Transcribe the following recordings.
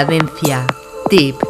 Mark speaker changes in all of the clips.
Speaker 1: Cadencia. Tip.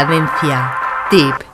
Speaker 1: Cadencia. Tip.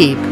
Speaker 1: Tip.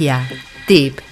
Speaker 1: Cadencia. Tip.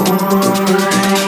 Speaker 1: Thank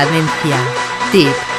Speaker 1: Cadencia. Tip.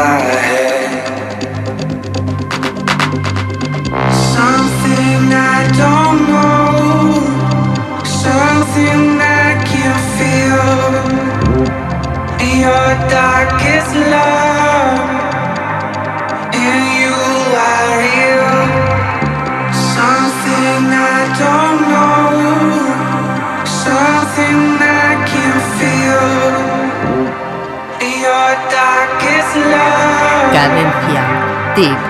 Speaker 2: My
Speaker 3: Cadencia.
Speaker 1: Tip.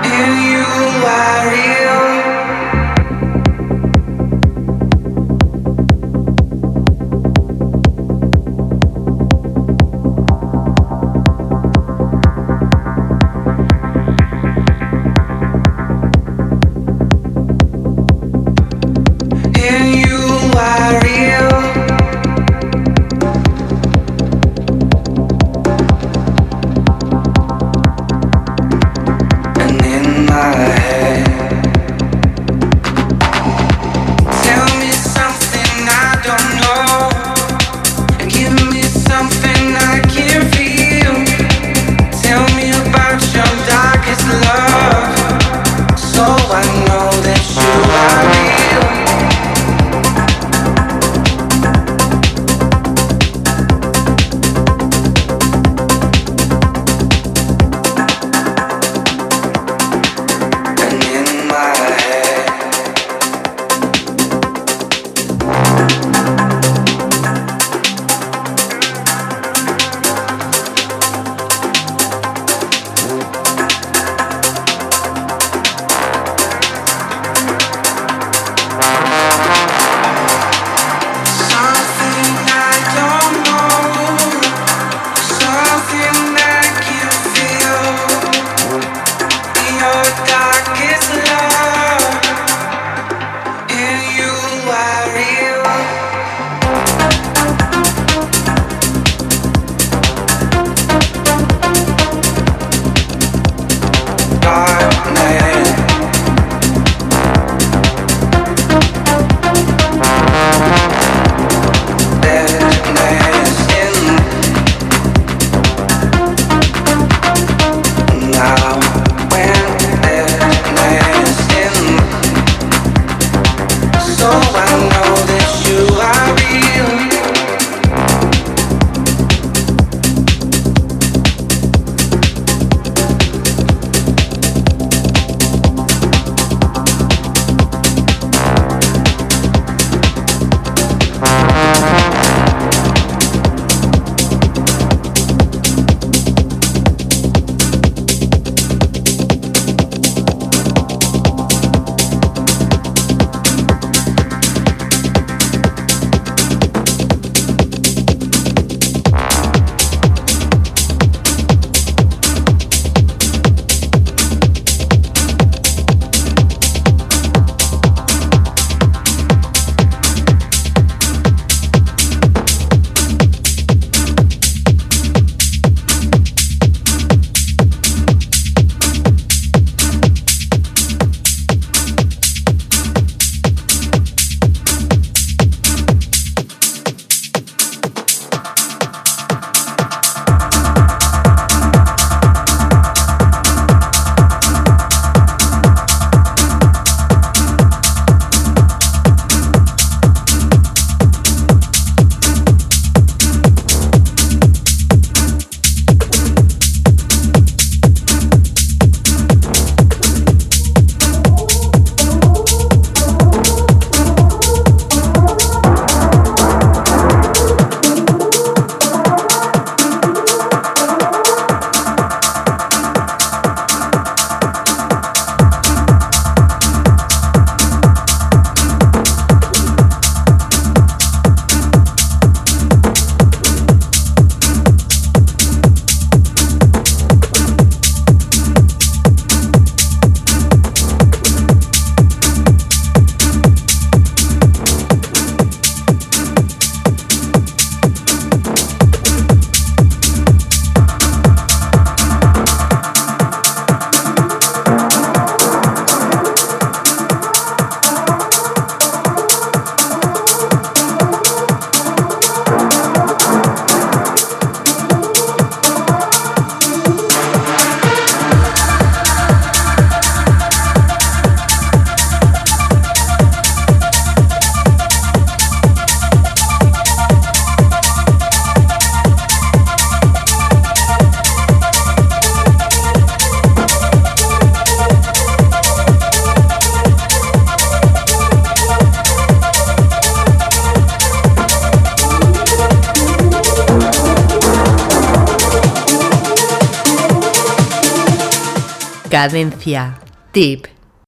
Speaker 4: Cadencia. Tip.